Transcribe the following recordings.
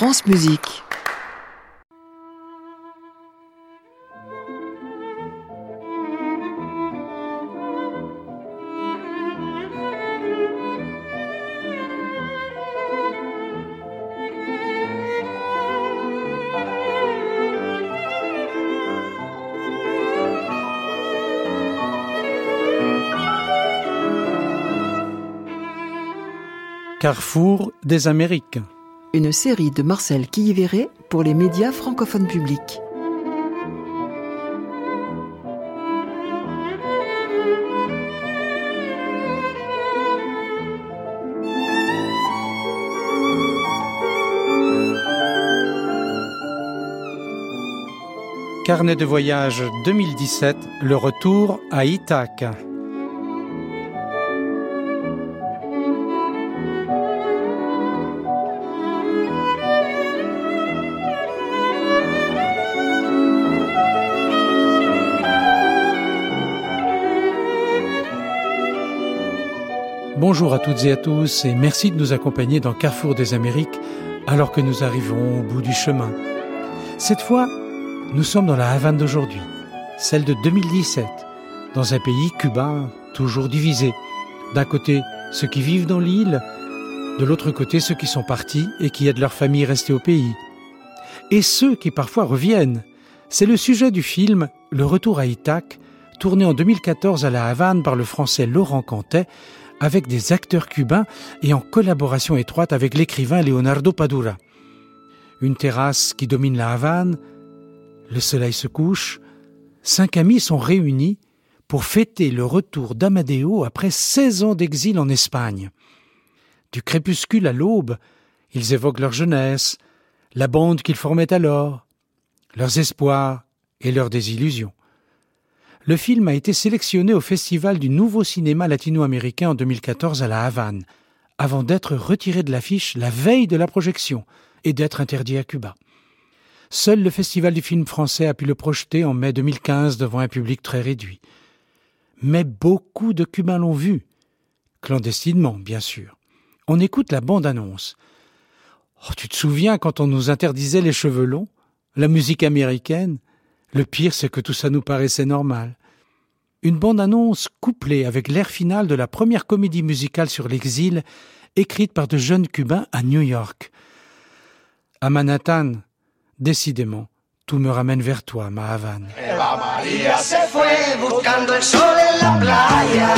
France Musique. Carrefour des Amériques. Une série de Marcel Quilliveré pour les médias francophones publics. Carnet de voyage 2017, le retour à Ithaque. Bonjour à toutes et à tous et merci de nous accompagner dans Carrefour des Amériques alors que nous arrivons au bout du chemin. Cette fois, nous sommes dans la Havane d'aujourd'hui, celle de 2017, dans un pays, Cuba, toujours divisé. D'un côté, ceux qui vivent dans l'île, de l'autre côté, ceux qui sont partis et qui aident leur famille restée au pays. Et ceux qui parfois reviennent. C'est le sujet du film Le Retour à Ithaque, tourné en 2014 à la Havane par le français Laurent Cantet, avec des acteurs cubains et en collaboration étroite avec l'écrivain Leonardo Padura. Une terrasse qui domine la Havane, le soleil se couche, cinq amis sont réunis pour fêter le retour d'Amadeo après 16 ans d'exil en Espagne. Du crépuscule à l'aube, ils évoquent leur jeunesse, la bande qu'ils formaient alors, leurs espoirs et leurs désillusions le film a été sélectionné au Festival du Nouveau Cinéma Latino-Américain en 2014 à La Havane, avant d'être retiré de l'affiche la veille de la projection et d'être interdit à Cuba. Seul le Festival du film français a pu le projeter en mai 2015 devant un public très réduit. Mais beaucoup de Cubains l'ont vu, clandestinement bien sûr. On écoute la bande-annonce. Oh, tu te souviens quand on nous interdisait les cheveux longs, la musique américaine? Le pire, c'est que tout ça nous paraissait normal. Une bande-annonce couplée avec l'air final de la première comédie musicale sur l'exil, écrite par de jeunes Cubains à New York. À Manhattan, décidément, tout me ramène vers toi, ma Havane. Eva Maria se fue buscando el sol en la playa.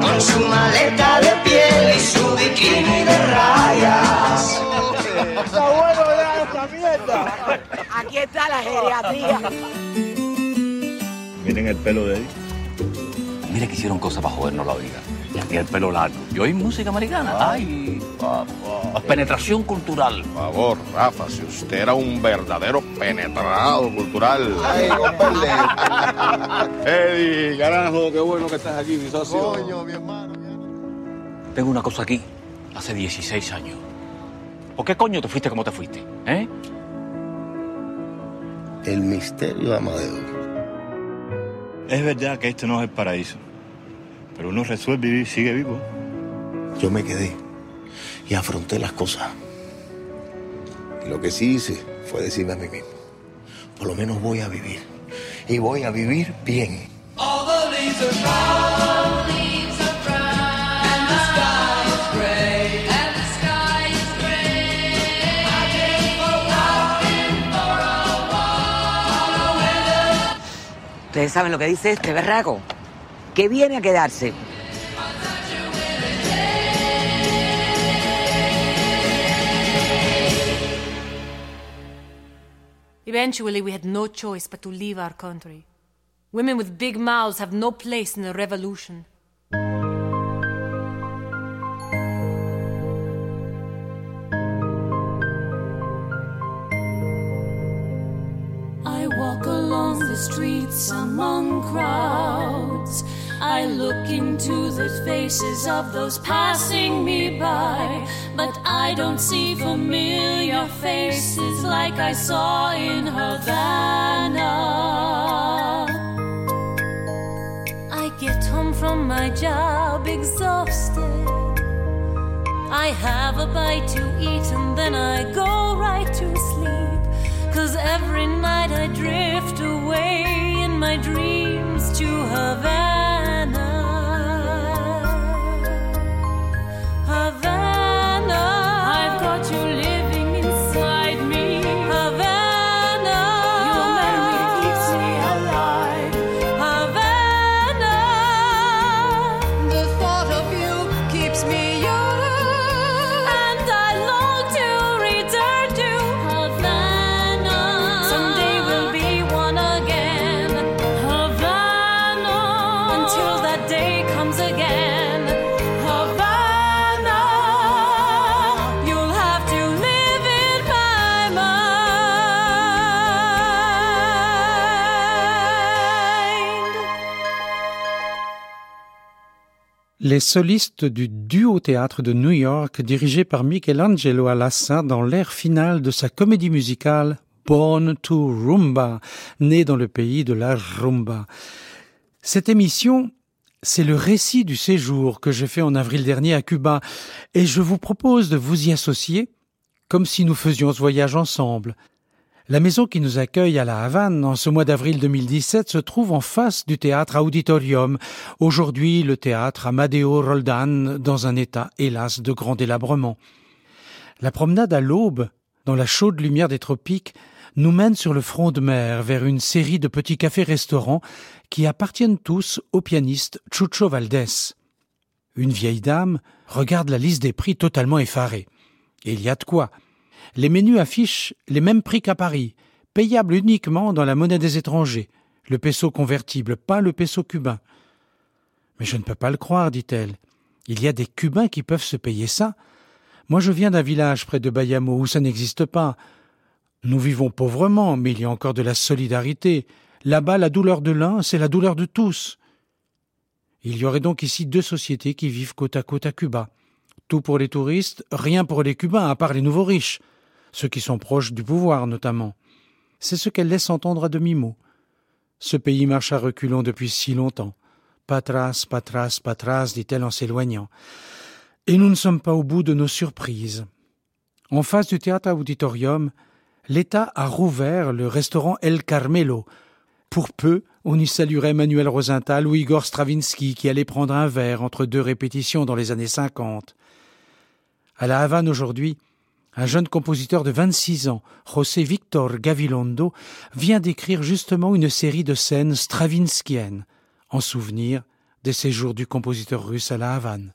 Con su maleta de piel y su bikini de rayas. Aquí está la geriatría. Miren el pelo de él. Mira que hicieron cosas para jodernos la vida. Ya tiene el pelo largo. ¿Y oí música americana? Ay, Penetración cultural. Por favor, Rafa, si usted era un verdadero penetrado cultural. Ay, Eddie, carajo, qué bueno que estás aquí, mi socio. Coño, mi hermano. Tengo una cosa aquí, hace 16 años. ¿Por qué coño te fuiste como te fuiste? ¿Eh? El misterio de Amadeo. Es verdad que este no es el paraíso, pero uno resuelve vivir, sigue vivo. Yo me quedé y afronté las cosas. Y lo que sí hice fue decirme a mí mismo, por lo menos voy a vivir. Y voy a vivir bien. Ustedes saben lo que dice este berraco, que viene a quedarse. Eventually, we had no choice but to leave our country. Women with big mouths have no place in a revolution. Streets among crowds. I look into the faces of those passing me by, but I don't see familiar faces like I saw in Havana. I get home from my job exhausted. I have a bite to eat and then I go right to sleep. Cause every night I drift away in my dreams to Havana. Havana. I've got you living inside me. Havana. Memory keeps me alive. Havana. The thought of you keeps me young. Les solistes du Duo Théâtre de New York, dirigé par Michelangelo Alassa dans l'ère finale de sa comédie musicale Born to Rumba, né dans le pays de la rumba. Cette émission, c'est le récit du séjour que j'ai fait en avril dernier à Cuba, et je vous propose de vous y associer, comme si nous faisions ce voyage ensemble. La maison qui nous accueille à La Havane en ce mois d'avril 2017 se trouve en face du théâtre Auditorium, aujourd'hui le théâtre Amadeo Roldan, dans un état, hélas, de grand délabrement. La promenade à l'aube, dans la chaude lumière des tropiques, nous mène sur le front de mer vers une série de petits cafés-restaurants qui appartiennent tous au pianiste Chucho Valdés. Une vieille dame regarde la liste des prix totalement effarée. Il y a de quoi. Les menus affichent les mêmes prix qu'à Paris, payables uniquement dans la monnaie des étrangers, le peso convertible, pas le peso cubain. Mais je ne peux pas le croire, dit-elle. Il y a des Cubains qui peuvent se payer ça. Moi, je viens d'un village près de Bayamo où ça n'existe pas. Nous vivons pauvrement, mais il y a encore de la solidarité. Là-bas, la douleur de l'un, c'est la douleur de tous. Il y aurait donc ici deux sociétés qui vivent côte à côte à Cuba. Tout pour les touristes, rien pour les Cubains, à part les nouveaux riches, ceux qui sont proches du pouvoir notamment. C'est ce qu'elle laisse entendre à demi-mot. Ce pays marche à reculons depuis si longtemps. Patras, patras, patras, dit-elle en s'éloignant. Et nous ne sommes pas au bout de nos surprises. En face du théâtre auditorium, l'État a rouvert le restaurant El Carmelo. Pour peu, on y saluerait Manuel Rosenthal ou Igor Stravinsky qui allait prendre un verre entre deux répétitions dans les années 50. À la Havane aujourd'hui, un jeune compositeur de 26 ans, José Victor Gavilondo, vient d'écrire justement une série de scènes stravinskiennes, en souvenir des séjours du compositeur russe à la Havane.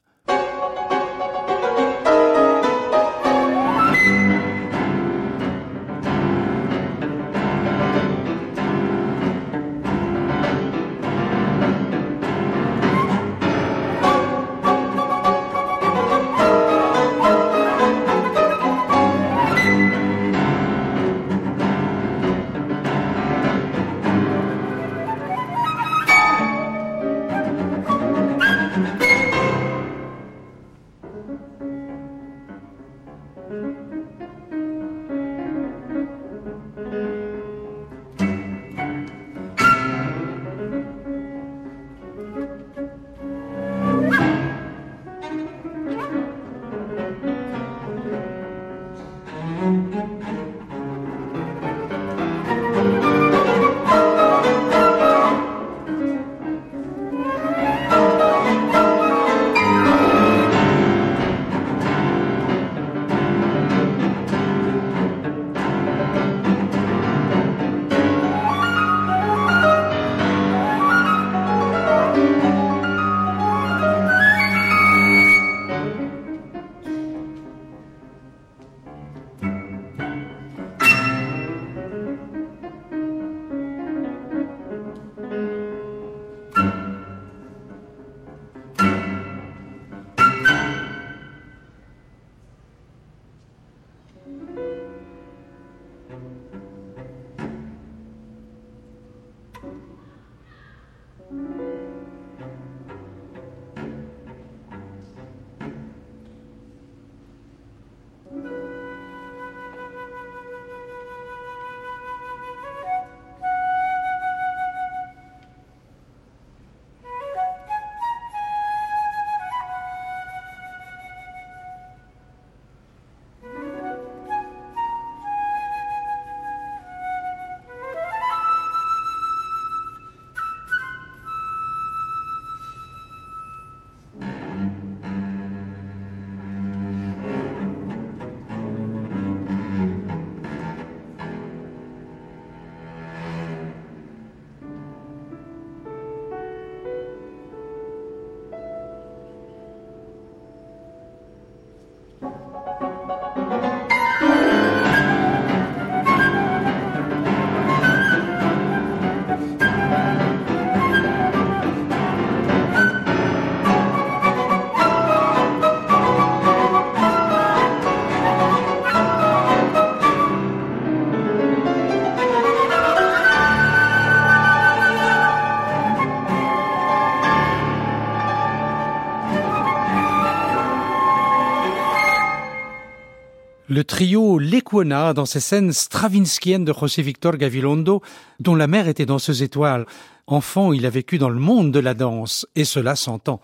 Le trio Lecuona dans ces scènes stravinskiennes de José Victor Gavilondo, dont la mère était danseuse étoile. Enfant, il a vécu dans le monde de la danse, et cela s'entend.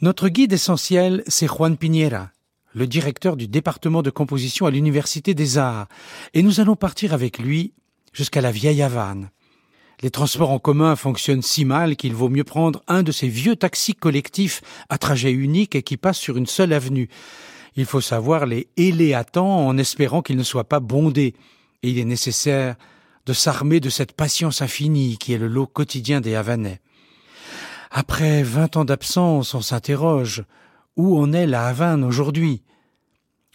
Notre guide essentiel, c'est Juan Piñera, le directeur du département de composition à l'Université des Arts, et nous allons partir avec lui jusqu'à la vieille Havane. Les transports en commun fonctionnent si mal qu'il vaut mieux prendre un de ces vieux taxis collectifs à trajet unique et qui passent sur une seule avenue. Il faut savoir les héler à temps en espérant qu'ils ne soient pas bondés. Et il est nécessaire de s'armer de cette patience infinie qui est le lot quotidien des Havanais. Après vingt ans d'absence, on s'interroge où en est la Havane aujourd'hui?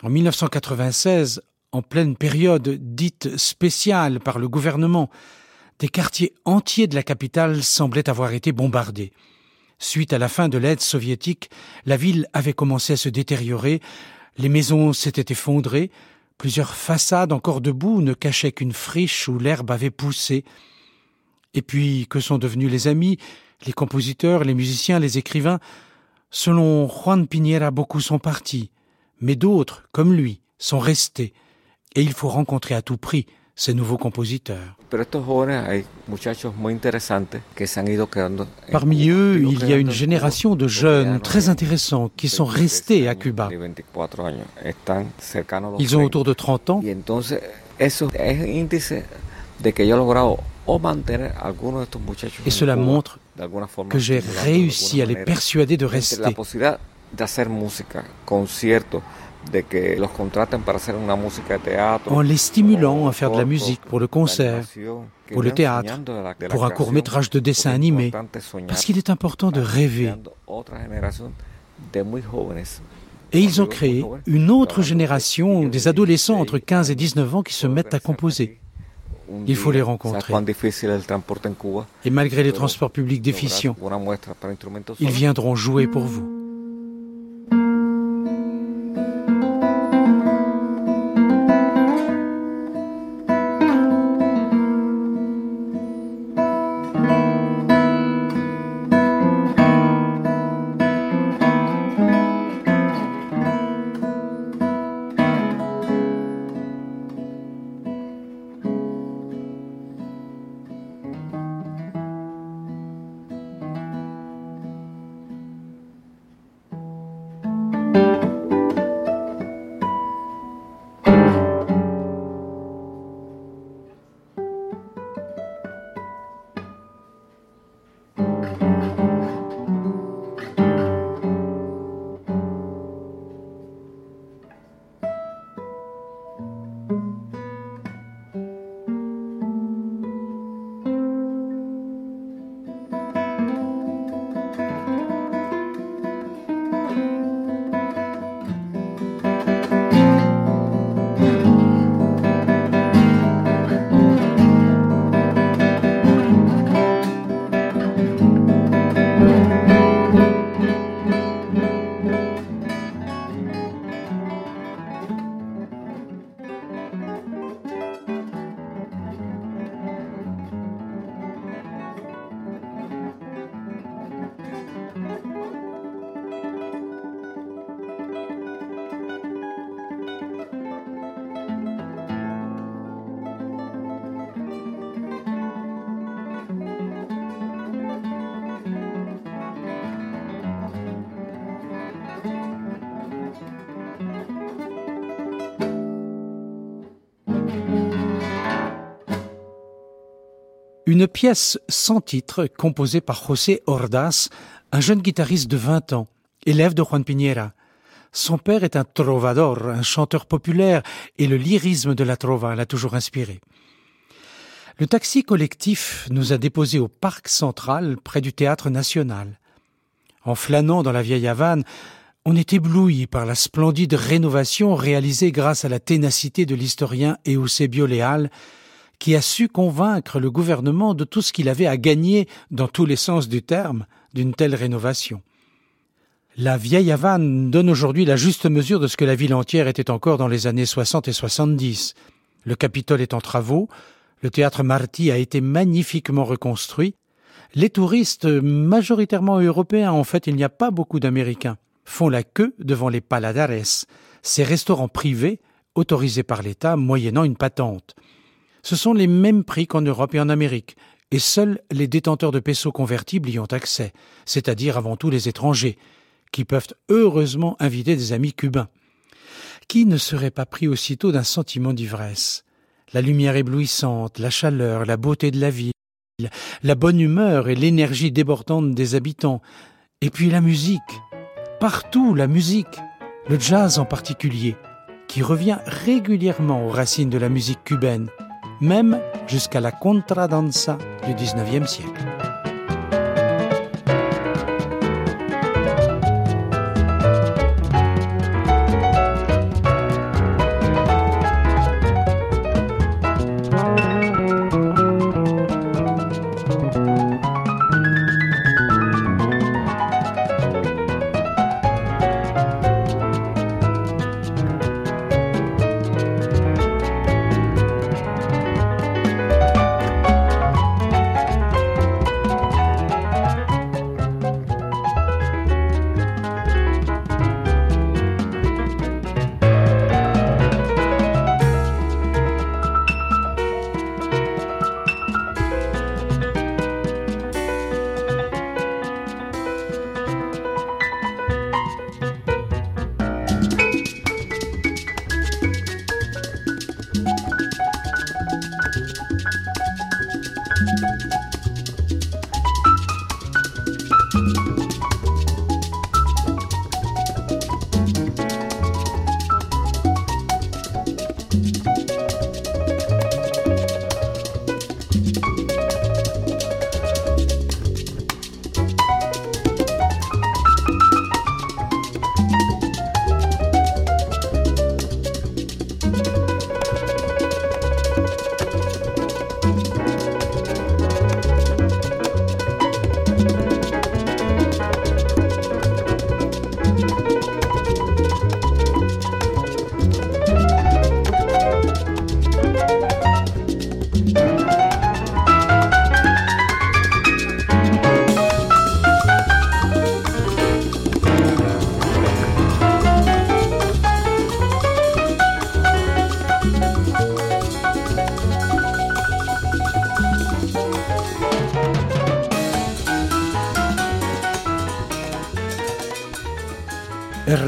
En 1996, en pleine période dite spéciale par le gouvernement, des quartiers entiers de la capitale semblaient avoir été bombardés. Suite à la fin de l'aide soviétique, la ville avait commencé à se détériorer, les maisons s'étaient effondrées, plusieurs façades encore debout ne cachaient qu'une friche où l'herbe avait poussé. Et puis, que sont devenus les amis, les compositeurs, les musiciens, les écrivains? Selon Juan Piñera, beaucoup sont partis, mais d'autres, comme lui, sont restés, et il faut rencontrer à tout prix ces nouveaux compositeurs. Parmi eux, il y a une génération de jeunes très intéressants qui sont restés à Cuba. Ils ont autour de 30 ans. Et cela montre que j'ai réussi à les persuader de rester en les stimulant à faire de la musique pour le concert, pour le théâtre, pour un court métrage de dessin animé, parce qu'il est important de rêver. Et ils ont créé une autre génération des adolescents entre 15 et 19 ans qui se mettent à composer. Il faut les rencontrer. Et malgré les transports publics déficients, ils viendront jouer pour vous. Une pièce sans titre composée par José Ordaz, un jeune guitariste de 20 ans, élève de Juan Piñera. Son père est un trovador, un chanteur populaire, et le lyrisme de la trova l'a toujours inspiré. Le taxi collectif nous a déposés au parc central près du théâtre national. En flânant dans la vieille Havane, on est ébloui par la splendide rénovation réalisée grâce à la ténacité de l'historien Eusebio Leal, qui a su convaincre le gouvernement de tout ce qu'il avait à gagner, dans tous les sens du terme, d'une telle rénovation. La vieille Havane donne aujourd'hui la juste mesure de ce que la ville entière était encore dans les années 60 et 70. Le Capitole est en travaux, le théâtre Marty a été magnifiquement reconstruit. Les touristes, majoritairement européens, en fait il n'y a pas beaucoup d'Américains, font la queue devant les Paladares, ces restaurants privés autorisés par l'État moyennant une patente. Ce sont les mêmes prix qu'en Europe et en Amérique, et seuls les détenteurs de pesos convertibles y ont accès, c'est-à-dire avant tout les étrangers, qui peuvent heureusement inviter des amis cubains. Qui ne serait pas pris aussitôt d'un sentiment d'ivresse? La lumière éblouissante, la chaleur, la beauté de la ville, la bonne humeur et l'énergie débordante des habitants, et puis la musique. Partout la musique, le jazz en particulier, qui revient régulièrement aux racines de la musique cubaine, même jusqu'à la contradanza du XIXe siècle.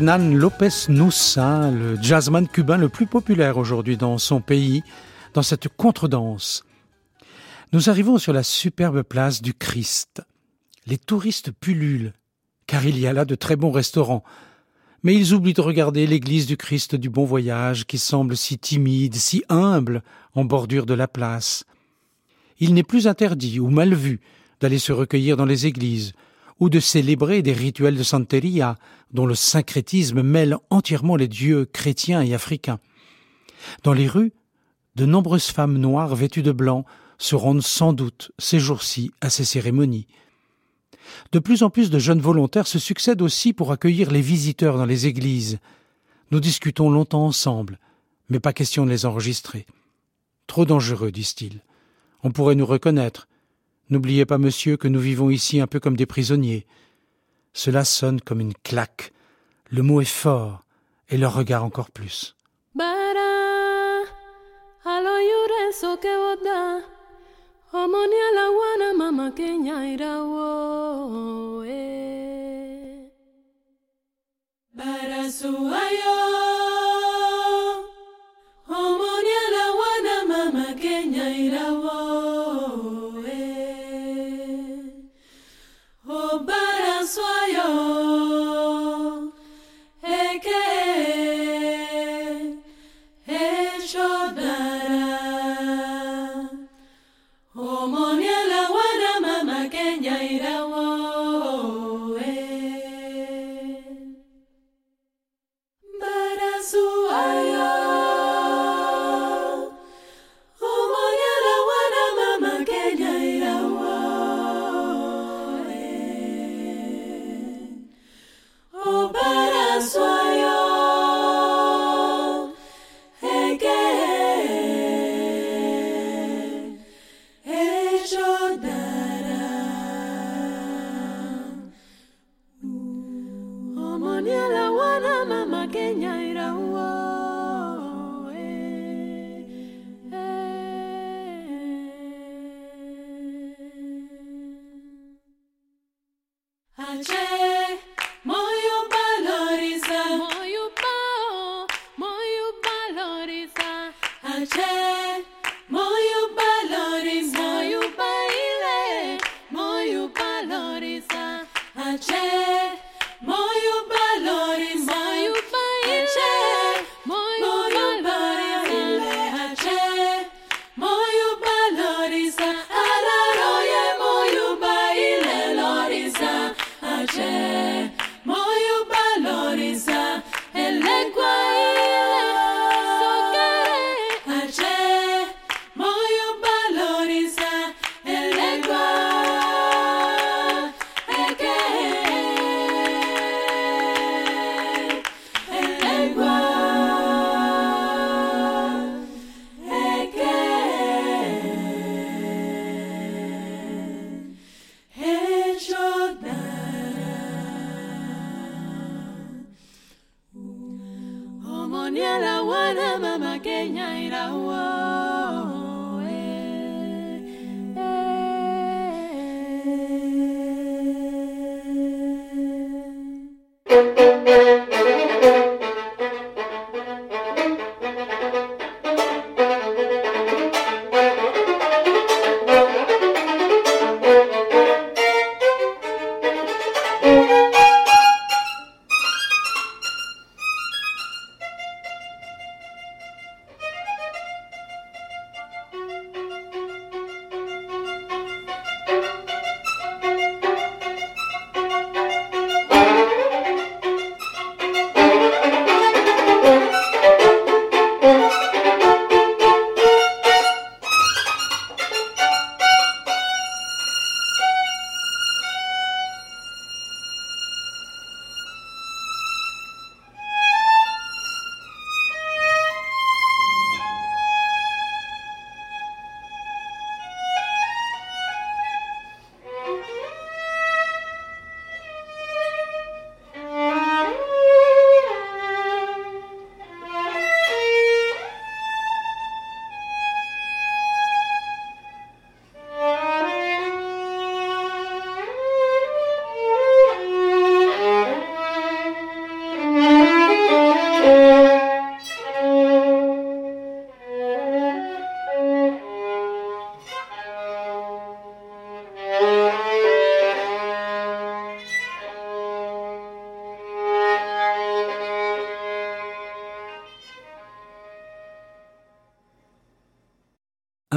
Hernan López le jazzman cubain le plus populaire aujourd'hui dans son pays, dans cette contredanse. Nous arrivons sur la superbe place du Christ. Les touristes pullulent, car il y a là de très bons restaurants. Mais ils oublient de regarder l'église du Christ du Bon Voyage, qui semble si timide, si humble, en bordure de la place. Il n'est plus interdit ou mal vu d'aller se recueillir dans les églises, ou de célébrer des rituels de santeria dont le syncrétisme mêle entièrement les dieux chrétiens et africains. Dans les rues, de nombreuses femmes noires vêtues de blanc se rendent sans doute ces jours-ci à ces cérémonies. De plus en plus de jeunes volontaires se succèdent aussi pour accueillir les visiteurs dans les églises. Nous discutons longtemps ensemble, mais pas question de les enregistrer. Trop dangereux, disent-ils. On pourrait nous reconnaître, N'oubliez pas, monsieur, que nous vivons ici un peu comme des prisonniers. Cela sonne comme une claque. Le mot est fort, et leur regard encore plus.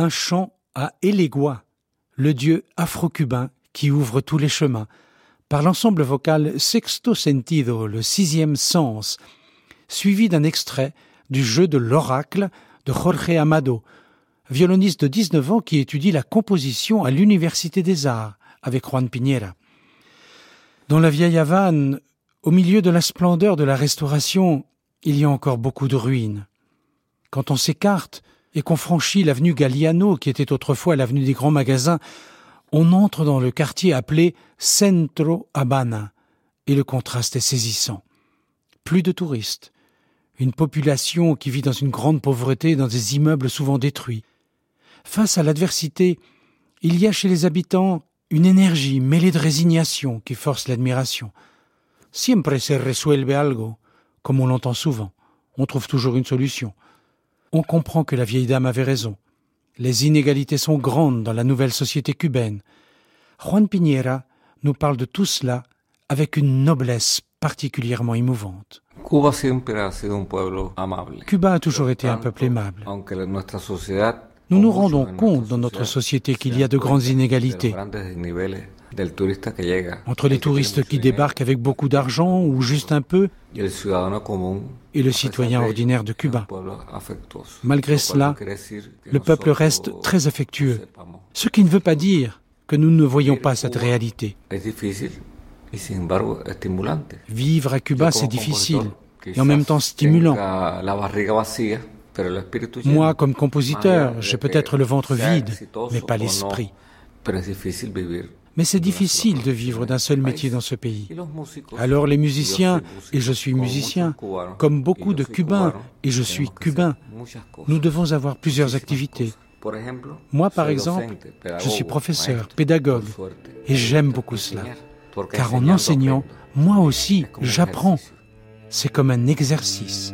Chant à Elegua, le dieu afro-cubain qui ouvre tous les chemins, par l'ensemble vocal Sexto Sentido, le sixième sens, suivi d'un extrait du jeu de l'oracle de Jorge Amado, violoniste de 19 ans qui étudie la composition à l'Université des Arts avec Juan Piñera. Dans la vieille Havane, au milieu de la splendeur de la restauration, il y a encore beaucoup de ruines. Quand on s'écarte et qu'on franchit l'avenue Galliano, qui était autrefois l'avenue des grands magasins, on entre dans le quartier appelé Centro Habana, et le contraste est saisissant. Plus de touristes, une population qui vit dans une grande pauvreté dans des immeubles souvent détruits. Face à l'adversité, il y a chez les habitants une énergie mêlée de résignation qui force l'admiration. Siempre se resuelve algo, comme on l'entend souvent. On trouve toujours une solution. On comprend que la vieille dame avait raison. Les inégalités sont grandes dans la nouvelle société cubaine. Juan Piñera nous parle de tout cela avec une noblesse particulièrement émouvante. Cuba a toujours été un peuple aimable. Nous nous rendons compte dans notre société qu'il y a de grandes inégalités entre les touristes qui débarquent avec beaucoup d'argent ou juste un peu. Et le citoyen ordinaire de Cuba. Malgré cela, le peuple reste très affectueux, ce qui ne veut pas dire que nous ne voyons pas cette réalité. Vivre à Cuba, c'est difficile. Et en même temps stimulant. Moi, comme compositeur, j'ai peut-être le ventre vide, mais pas l'esprit. Mais c'est difficile de vivre d'un seul métier dans ce pays. Alors les musiciens, et je suis musicien, comme beaucoup de Cubains, et je suis cubain, nous devons avoir plusieurs activités. Moi, par exemple, je suis professeur, pédagogue, et j'aime beaucoup cela. Car en enseignant, moi aussi, j'apprends. C'est comme un exercice.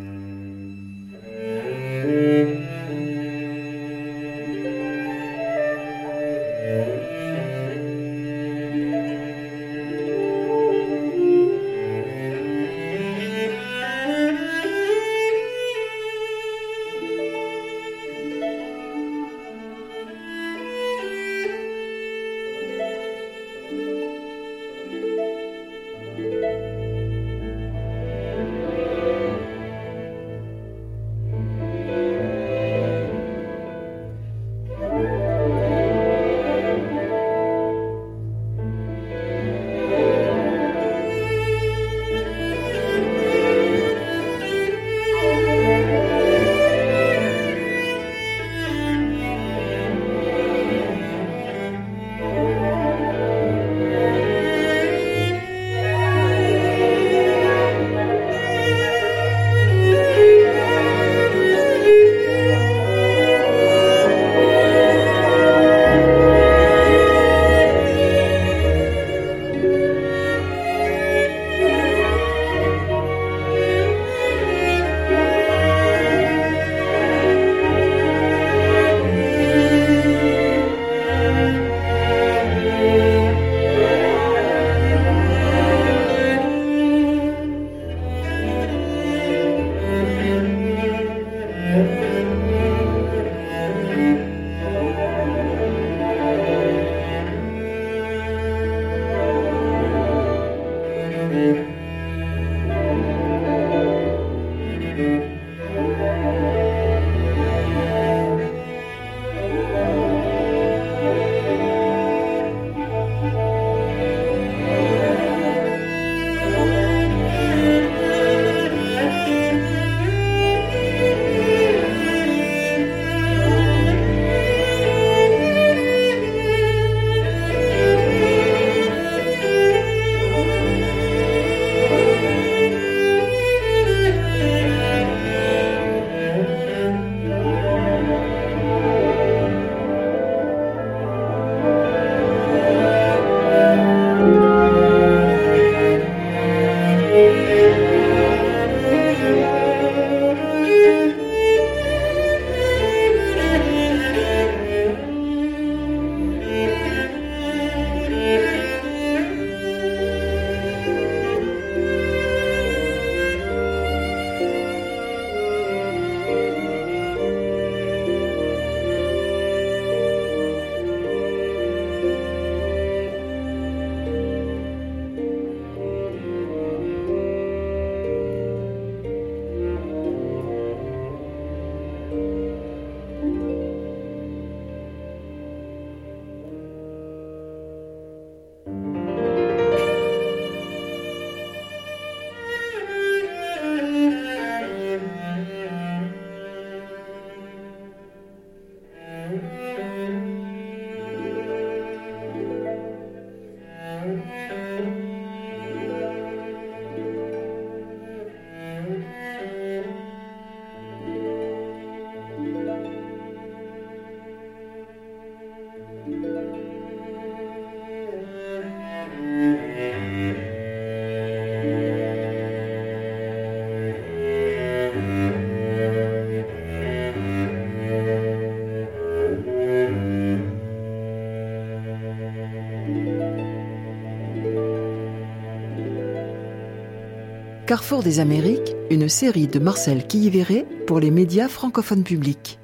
Carrefour des Amériques, une série de Marcel Quilliveré pour les médias francophones publics.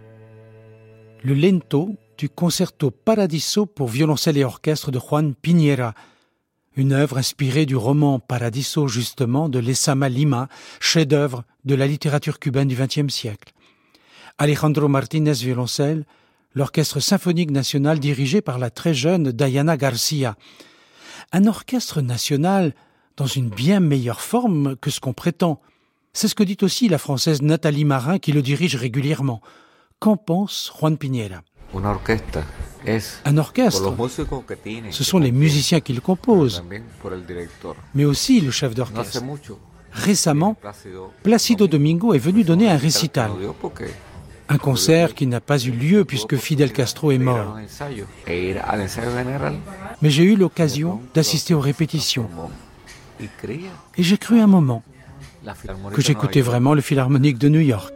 Le lento du concerto Paradiso pour violoncelle et orchestre de Juan Piñera, une œuvre inspirée du roman Paradiso justement de Lesama Lima, chef-d'œuvre de la littérature cubaine du XXe siècle. Alejandro Martinez violoncelle, l'orchestre symphonique national dirigé par la très jeune Diana Garcia. Un orchestre national dans une bien meilleure forme que ce qu'on prétend. C'est ce que dit aussi la française Nathalie Marin qui le dirige régulièrement. Qu'en pense Juan Piñera? Un orchestre, ce sont les musiciens qui le composent, mais aussi le chef d'orchestre. Récemment, Placido Domingo est venu donner un récital. Un concert qui n'a pas eu lieu puisque Fidel Castro est mort. Mais j'ai eu l'occasion d'assister aux répétitions. Et j'ai cru un moment que j'écoutais vraiment le Philharmonique de New York.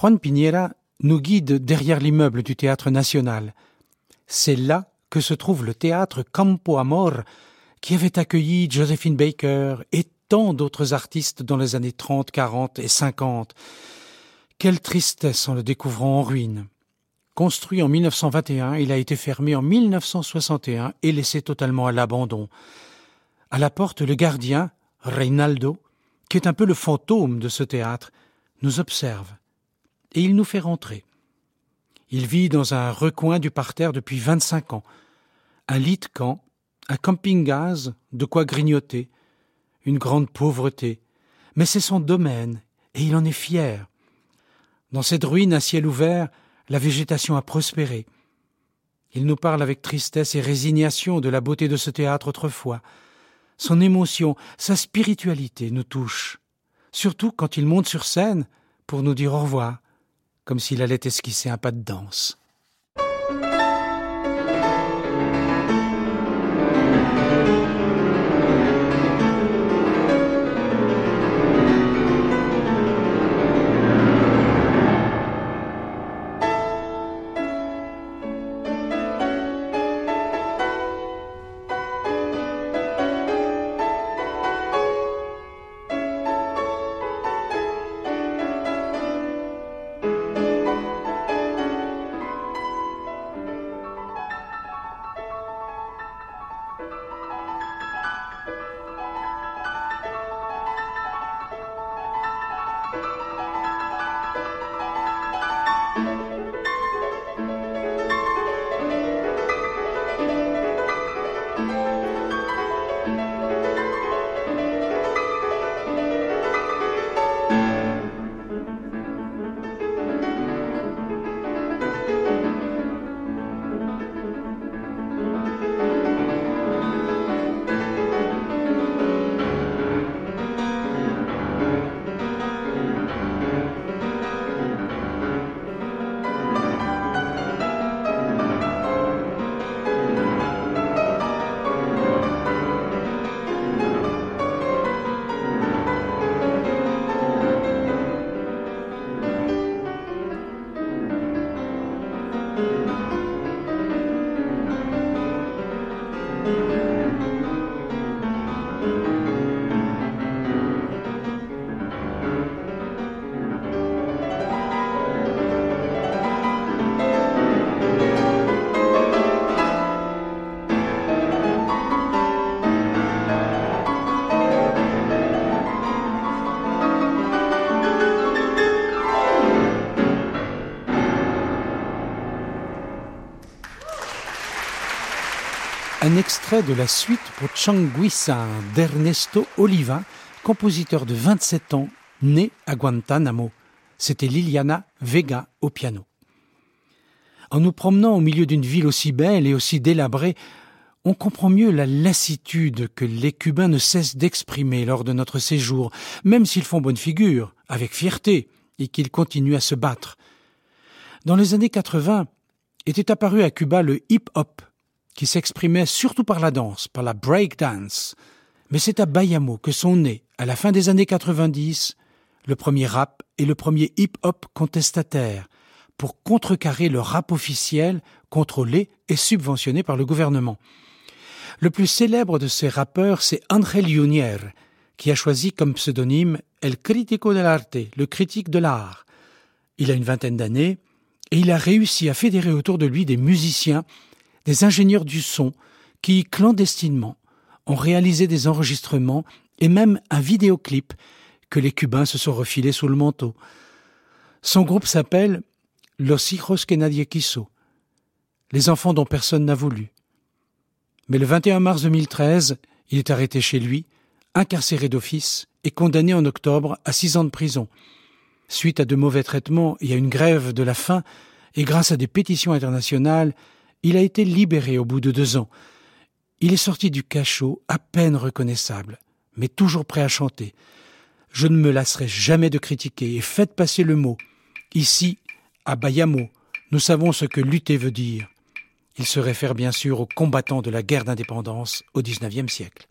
Juan Piñera nous guide derrière l'immeuble du Théâtre national. C'est là que se trouve le théâtre Campo Amor, qui avait accueilli Josephine Baker et tant d'autres artistes dans les années 30, 40 et 50. Quelle tristesse en le découvrant en ruine. Construit en 1921, il a été fermé en 1961 et laissé totalement à l'abandon. À la porte, le gardien, Reynaldo, qui est un peu le fantôme de ce théâtre, nous observe et il nous fait rentrer. Il vit dans un recoin du parterre depuis vingt-cinq ans. Un lit de camp, un camping-gaz, de quoi grignoter, une grande pauvreté. Mais c'est son domaine, et il en est fier. Dans cette ruine à ciel ouvert, la végétation a prospéré. Il nous parle avec tristesse et résignation de la beauté de ce théâtre autrefois. Son émotion, sa spiritualité nous touchent. Surtout quand il monte sur scène pour nous dire au revoir comme s'il allait esquisser un pas de danse. Un extrait de la suite pour Changuisa d'Ernesto Oliva, compositeur de 27 ans, né à Guantanamo. C'était Liliana Vega au piano. En nous promenant au milieu d'une ville aussi belle et aussi délabrée, on comprend mieux la lassitude que les Cubains ne cessent d'exprimer lors de notre séjour, même s'ils font bonne figure, avec fierté, et qu'ils continuent à se battre. Dans les années 80, était apparu à Cuba le hip-hop, qui s'exprimait surtout par la danse, par la breakdance. Mais c'est à Bayamo que sont nés, à la fin des années 90, le premier rap et le premier hip-hop contestataire, pour contrecarrer le rap officiel contrôlé et subventionné par le gouvernement. Le plus célèbre de ces rappeurs, c'est Angel Junier, qui a choisi comme pseudonyme El Crítico del Arte, le critique de l'art. Il a une vingtaine d'années et il a réussi à fédérer autour de lui des musiciens des ingénieurs du son qui, clandestinement, ont réalisé des enregistrements et même un vidéoclip que les Cubains se sont refilés sous le manteau. Son groupe s'appelle Los Hijos que nadie quiso, les enfants dont personne n'a voulu. Mais le 21 mars 2013, il est arrêté chez lui, incarcéré d'office et condamné en octobre à six ans de prison. Suite à de mauvais traitements et à une grève de la faim, et grâce à des pétitions internationales, il a été libéré au bout de deux ans. Il est sorti du cachot à peine reconnaissable, mais toujours prêt à chanter. Je ne me lasserai jamais de critiquer et faites passer le mot. Ici, à Bayamo, nous savons ce que lutter veut dire. Il se réfère bien sûr aux combattants de la guerre d'indépendance au XIXe siècle.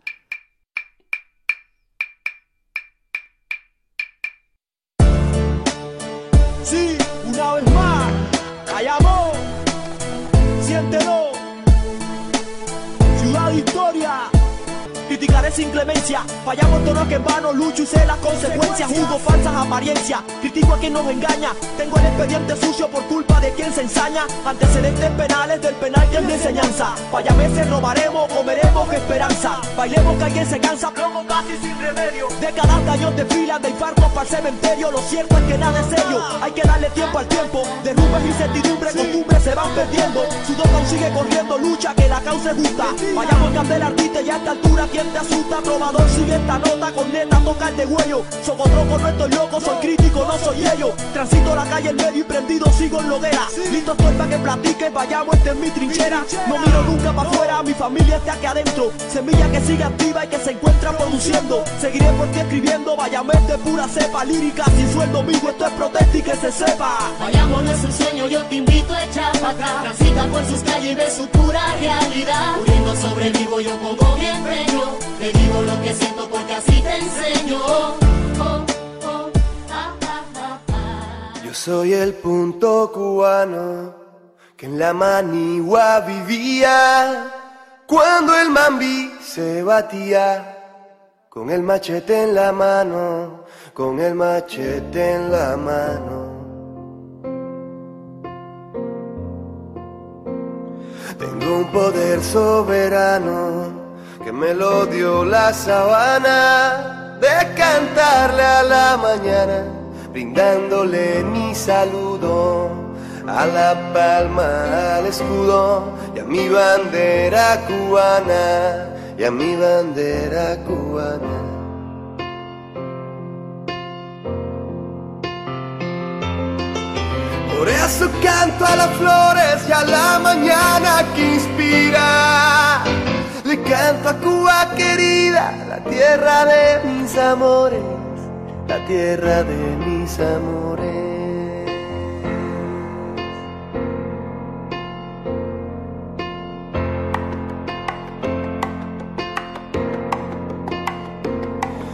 Siéntelo. la Criticaré sin clemencia, fallamos todos que en vano lucho y sé las consecuencias, juzgo falsas apariencias, critico a quien nos engaña, tengo el expediente sucio por culpa de quien se ensaña, antecedentes penales del penal que es mi enseñanza, vaya veces robaremos, comeremos esperanza, bailemos que alguien se cansa, plomo casi sin remedio, décadas años de fila, de infartos para el cementerio, lo cierto es que nada es serio, hay que darle tiempo al tiempo, derrumbes incertidumbre, costumbres se van perdiendo, su aún sigue corriendo, lucha que la causa es justa, vayamos a del artista y a esta altura quien te asusta, probador sigue esta nota con neta, toca el de huello. Socotroco, no estoy loco, soy crítico, no soy ello. Transito la calle en medio y prendido, sigo en loguera. Listo estoy para que platique, vayamos, esta es mi trinchera. No miro nunca para afuera, mi familia está aquí adentro. Semilla que sigue activa y que se encuentra produciendo. Seguiré por ti escribiendo, vayamos de pura cepa, lírica sin sueldo mismo, esto es protesta y que se sepa. Vayamos es un sueño, yo te invito a echar para atrás. Transita por sus calles y ve su pura realidad. Muriendo sobrevivo, yo pongo mi empeño. Te digo lo que siento porque así te enseño. Yo soy el punto cubano que en la manigua vivía cuando el mambi se batía con el machete en la mano, con el machete en la mano. Tengo un poder soberano que me lo dio la sabana de cantarle a la mañana, brindándole mi saludo a la palma, al escudo y a mi bandera cubana, y a mi bandera cubana. Por eso canto a las flores y a la mañana que inspira le canto a Cuba querida, la tierra de mis amores, la tierra de mis amores.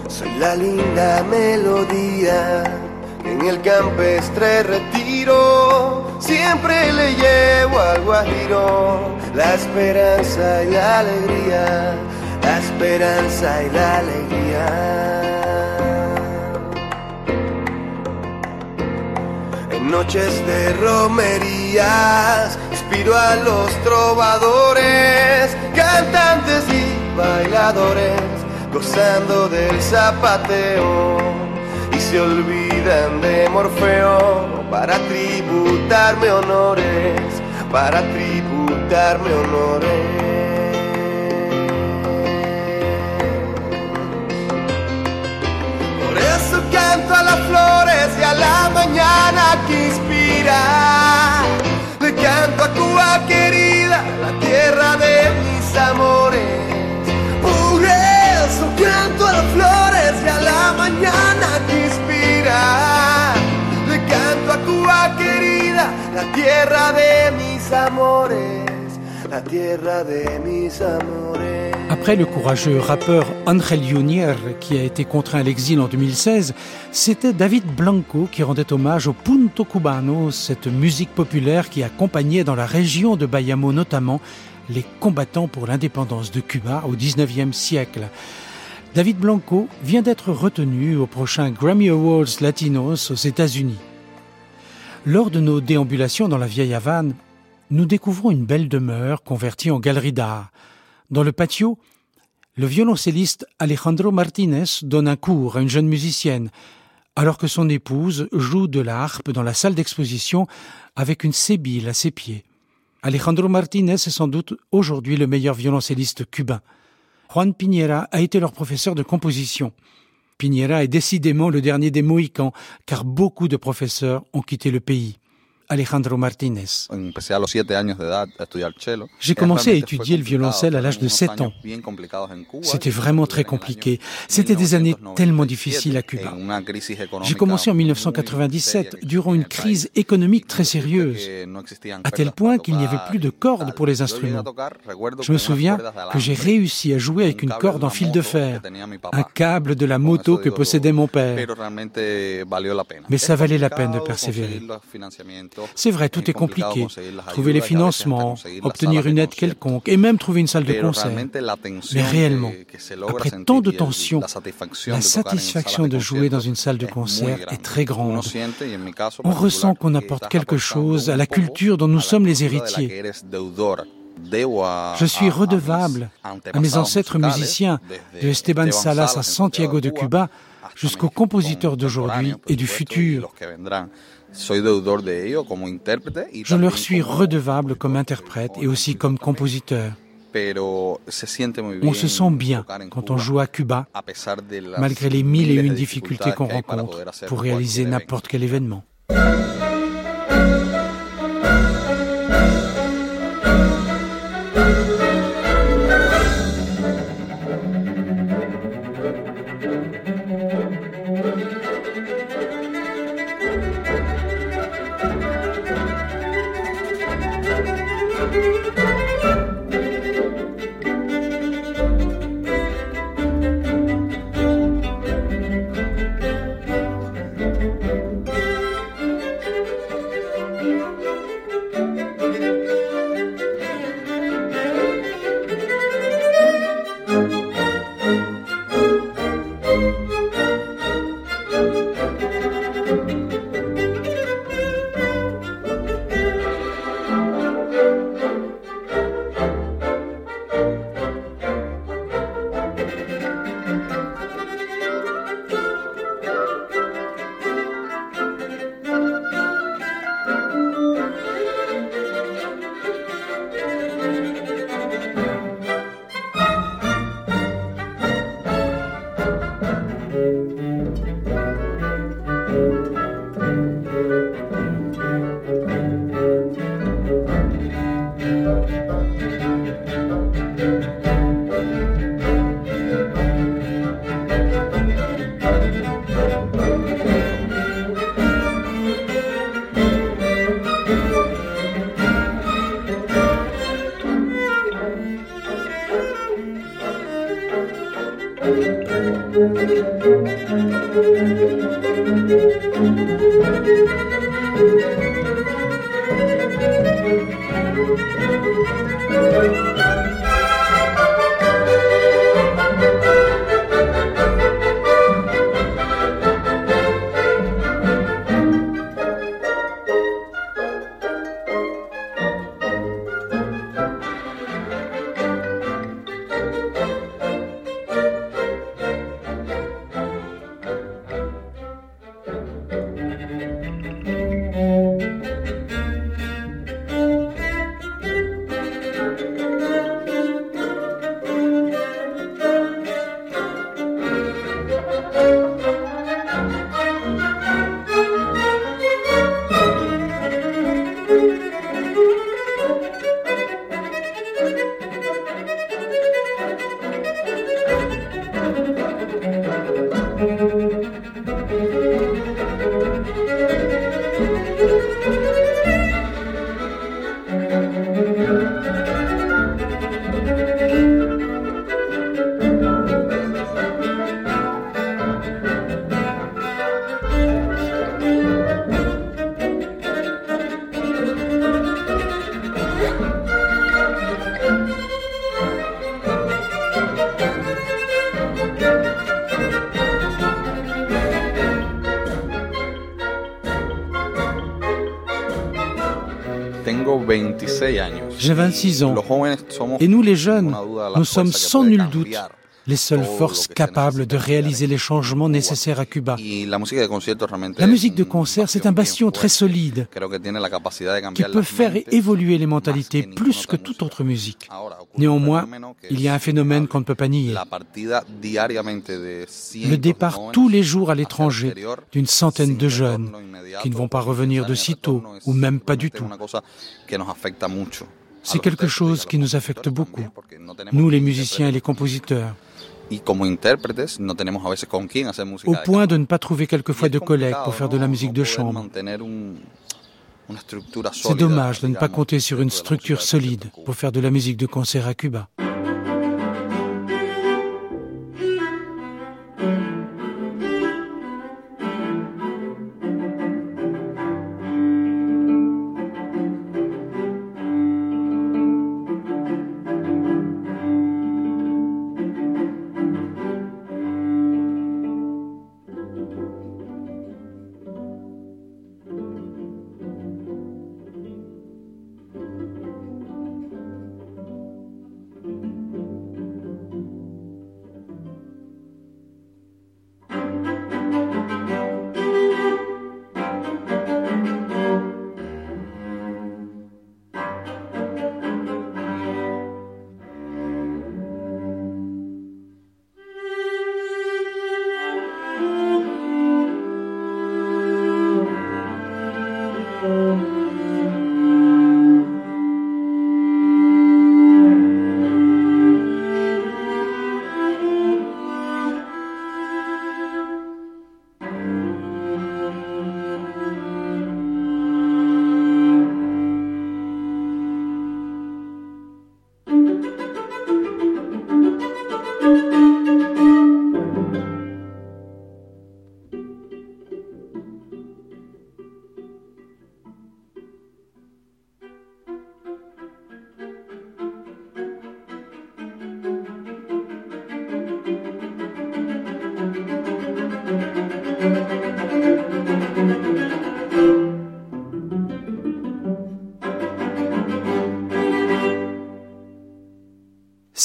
Soy la linda melodía en el campestre retiro, siempre le llevo al guajiro la esperanza y la alegría, la esperanza y la alegría. En noches de romerías, inspiro a los trovadores, cantantes y bailadores, gozando del zapateo y se olvidan de Morfeo para tributarme honores, para tributarme honores. Por eso canto a las flores y a la mañana que inspira. Le canto a Cuba querida, la tierra de mis amores. Por eso canto a las flores y a la mañana que inspira. Le canto a Cuba querida, la tierra de mis amores, Après le courageux rappeur Angel Junior, qui a été contraint à l'exil en 2016, c'était David Blanco qui rendait hommage au punto cubano, cette musique populaire qui accompagnait dans la région de Bayamo notamment les combattants pour l'indépendance de Cuba au 19e siècle. David Blanco vient d'être retenu au prochain Grammy Awards Latinos aux États-Unis. Lors de nos déambulations dans la vieille Havane, nous découvrons une belle demeure convertie en galerie d'art. Dans le patio, le violoncelliste Alejandro Martinez donne un cours à une jeune musicienne, alors que son épouse joue de la harpe dans la salle d'exposition avec une sébile à ses pieds. Alejandro Martinez est sans doute aujourd'hui le meilleur violoncelliste cubain. Juan Piñera a été leur professeur de composition. Piñera est décidément le dernier des Mohicans, car beaucoup de professeurs ont quitté le pays. Alejandro Martinez. J'ai commencé à étudier le violoncelle à l'âge de 7 ans. C'était vraiment très compliqué. C'était des années tellement difficiles à Cuba. J'ai commencé en 1997 durant une crise économique très sérieuse, à tel point qu'il n'y avait plus de cordes pour les instruments. Je me souviens que j'ai réussi à jouer avec une corde en fil de fer, un câble de la moto que possédait mon père. Mais ça valait la peine de persévérer. C'est vrai, tout est compliqué. Trouver les financements, obtenir une aide quelconque et même trouver une salle de concert. Mais réellement, après tant de tensions, la satisfaction de jouer dans une salle de concert est très grande. On ressent qu'on apporte quelque chose à la culture dont nous sommes les héritiers. Je suis redevable à mes ancêtres musiciens, de Esteban Salas à Santiago de Cuba jusqu'aux compositeurs d'aujourd'hui et du futur. Je leur suis redevable comme interprète et aussi comme compositeur. On se sent bien quand on joue à Cuba, malgré les mille et une difficultés qu'on rencontre pour réaliser n'importe quel événement. J'ai 26 ans. Et nous, les jeunes, nous sommes sans nul doute les seules forces capables de réaliser les changements nécessaires à Cuba. La musique de concert, c'est un bastion très solide qui peut faire évoluer les mentalités plus que toute autre musique. Néanmoins, il y a un phénomène qu'on ne peut pas nier. Le départ tous les jours à l'étranger d'une centaine de jeunes qui ne vont pas revenir de sitôt ou même pas du tout. C'est quelque chose qui nous affecte beaucoup, nous les musiciens et les compositeurs. Au point de ne pas trouver quelquefois de collègues pour faire de la musique de chambre. C'est dommage de ne pas compter sur une structure solide pour faire de la musique de concert à Cuba.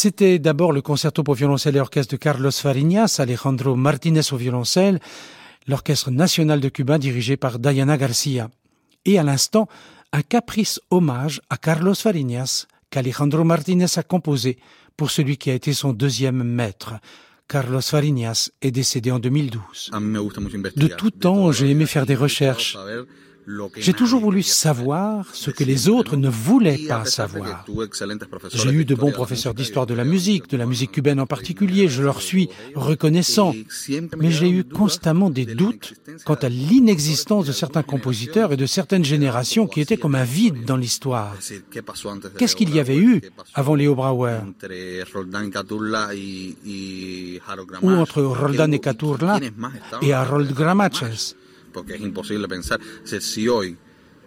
C'était d'abord le concerto pour violoncelle et orchestre de Carlos Fariñas, Alejandro Martinez au violoncelle, l'orchestre national de Cuba dirigé par Diana Garcia. Et à l'instant, un caprice hommage à Carlos Fariñas qu'Alejandro Martinez a composé pour celui qui a été son deuxième maître. Carlos Fariñas est décédé en 2012. De tout temps, j'ai aimé faire des recherches j'ai toujours voulu savoir ce que les autres ne voulaient pas savoir. J'ai eu de bons professeurs d'histoire de la musique, de la musique cubaine en particulier, je leur suis reconnaissant, mais j'ai eu constamment des doutes quant à l'inexistence de certains compositeurs et de certaines générations qui étaient comme un vide dans l'histoire. Qu'est-ce qu'il y avait eu avant Léo Brauer? Ou entre Roldan et Caturla et Harold Gramaches? Porque es imposible pensar si hoy,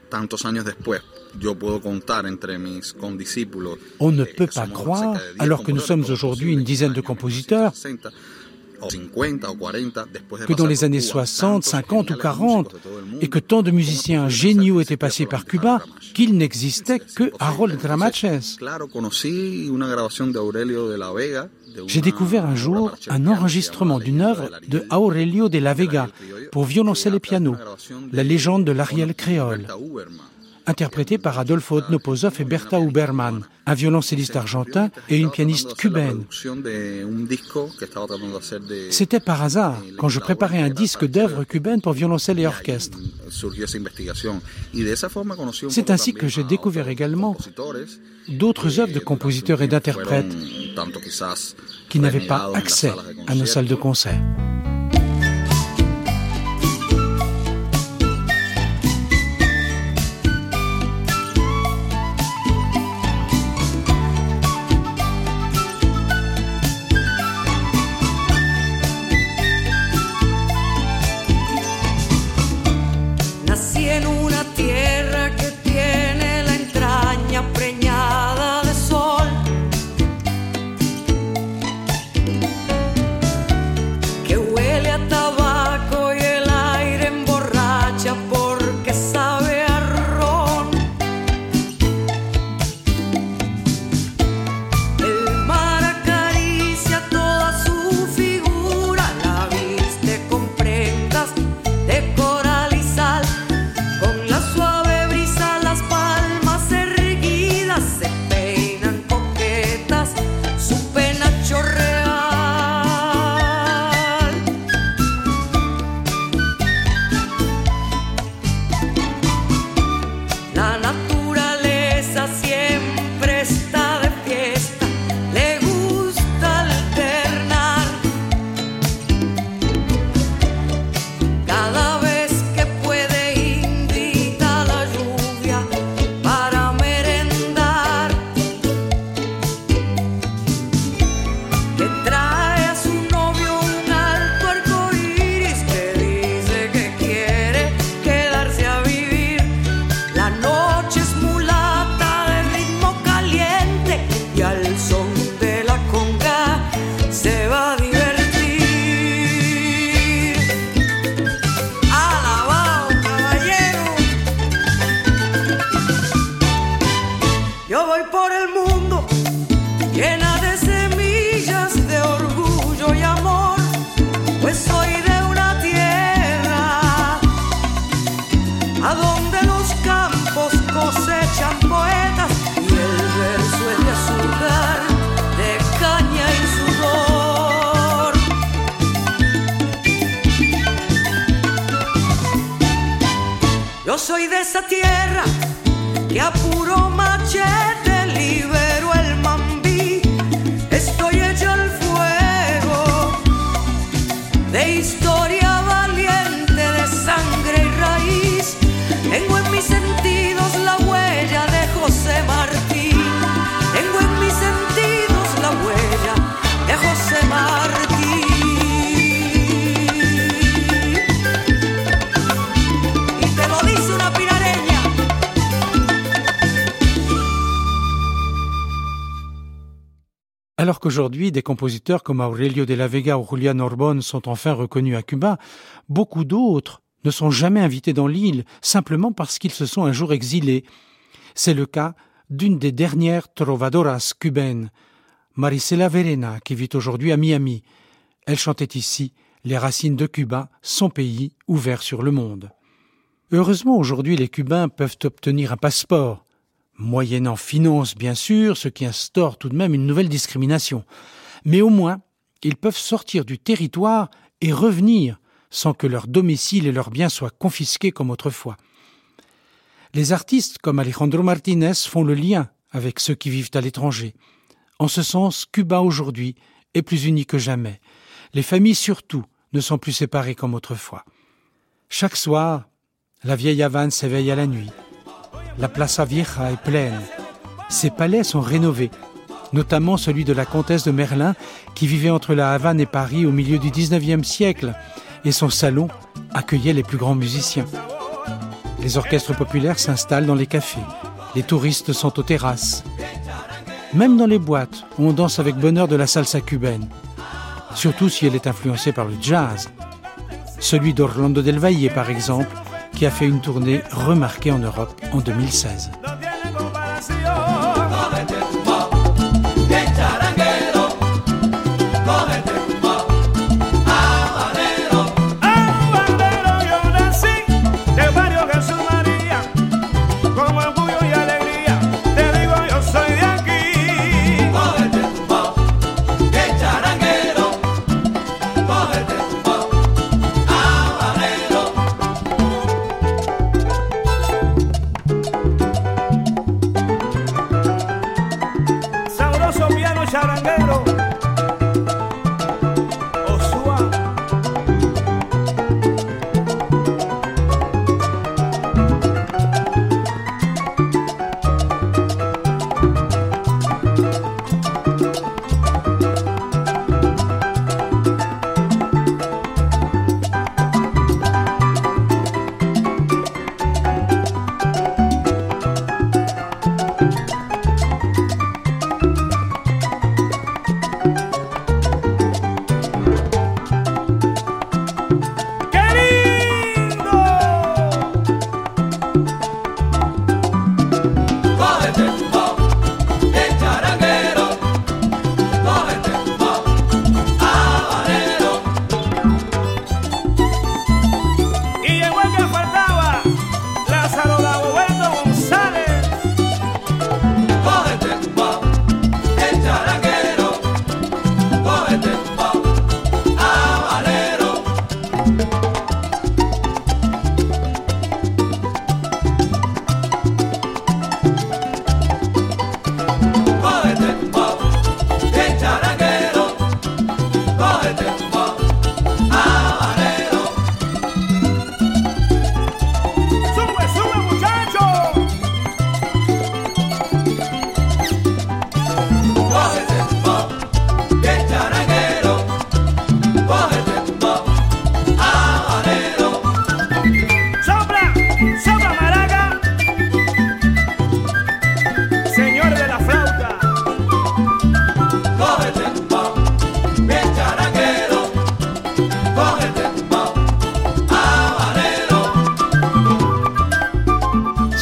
tantos años después, yo puedo contar entre mis condiscípulos. On ne peut pas croire, alors que nous sommes aujourd'hui une dizaine de compositeurs, que dans les années 60, 50 ou 40, et que tant de musiciens géniaux étaient passés par Cuba, qu'il n'existait que Harold Gramaches. J'ai découvert un jour un enregistrement d'une œuvre de Aurelio de la Vega pour violoncelle et piano, la légende de l'Ariel créole interprété par Adolfo Odnopozov et Berta Huberman, un violoncelliste argentin et une pianiste cubaine. C'était par hasard, quand je préparais un disque d'œuvres cubaines pour violoncelle et orchestre. C'est ainsi que j'ai découvert également d'autres œuvres de compositeurs et d'interprètes qui n'avaient pas accès à nos salles de concert. esa tierra que a puro machete. Qu'aujourd'hui, des compositeurs comme Aurelio de la Vega ou Julian Orbon sont enfin reconnus à Cuba, beaucoup d'autres ne sont jamais invités dans l'île simplement parce qu'ils se sont un jour exilés. C'est le cas d'une des dernières trovadoras cubaines, Marisela Verena, qui vit aujourd'hui à Miami. Elle chantait ici Les racines de Cuba, son pays ouvert sur le monde. Heureusement, aujourd'hui, les Cubains peuvent obtenir un passeport, moyennant finance, bien sûr, ce qui instaure tout de même une nouvelle discrimination. Mais au moins, ils peuvent sortir du territoire et revenir sans que leur domicile et leurs biens soient confisqués comme autrefois. Les artistes comme Alejandro Martinez font le lien avec ceux qui vivent à l'étranger. En ce sens, Cuba aujourd'hui est plus uni que jamais. Les familles surtout ne sont plus séparées comme autrefois. Chaque soir, la vieille Havane s'éveille à la nuit. La Plaza Vieja est pleine. Ses palais sont rénovés, notamment celui de la comtesse de Merlin qui vivait entre la Havane et Paris au milieu du XIXe siècle, et son salon accueillait les plus grands musiciens. Les orchestres populaires s'installent dans les cafés, les touristes sont aux terrasses. Même dans les boîtes, on danse avec bonheur de la salsa cubaine, surtout si elle est influencée par le jazz. Celui d'Orlando Del Valle, par exemple, qui a fait une tournée remarquée en Europe en 2016.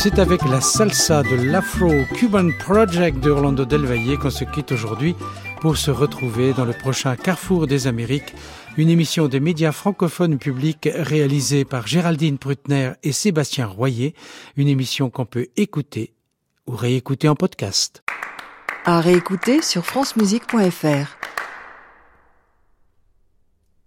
C'est avec la salsa de l'Afro-Cuban Project de Orlando Del Valle qu'on se quitte aujourd'hui pour se retrouver dans le prochain Carrefour des Amériques, une émission des médias francophones publics réalisée par Géraldine Prutner et Sébastien Royer, une émission qu'on peut écouter ou réécouter en podcast. À réécouter sur francemusique.fr.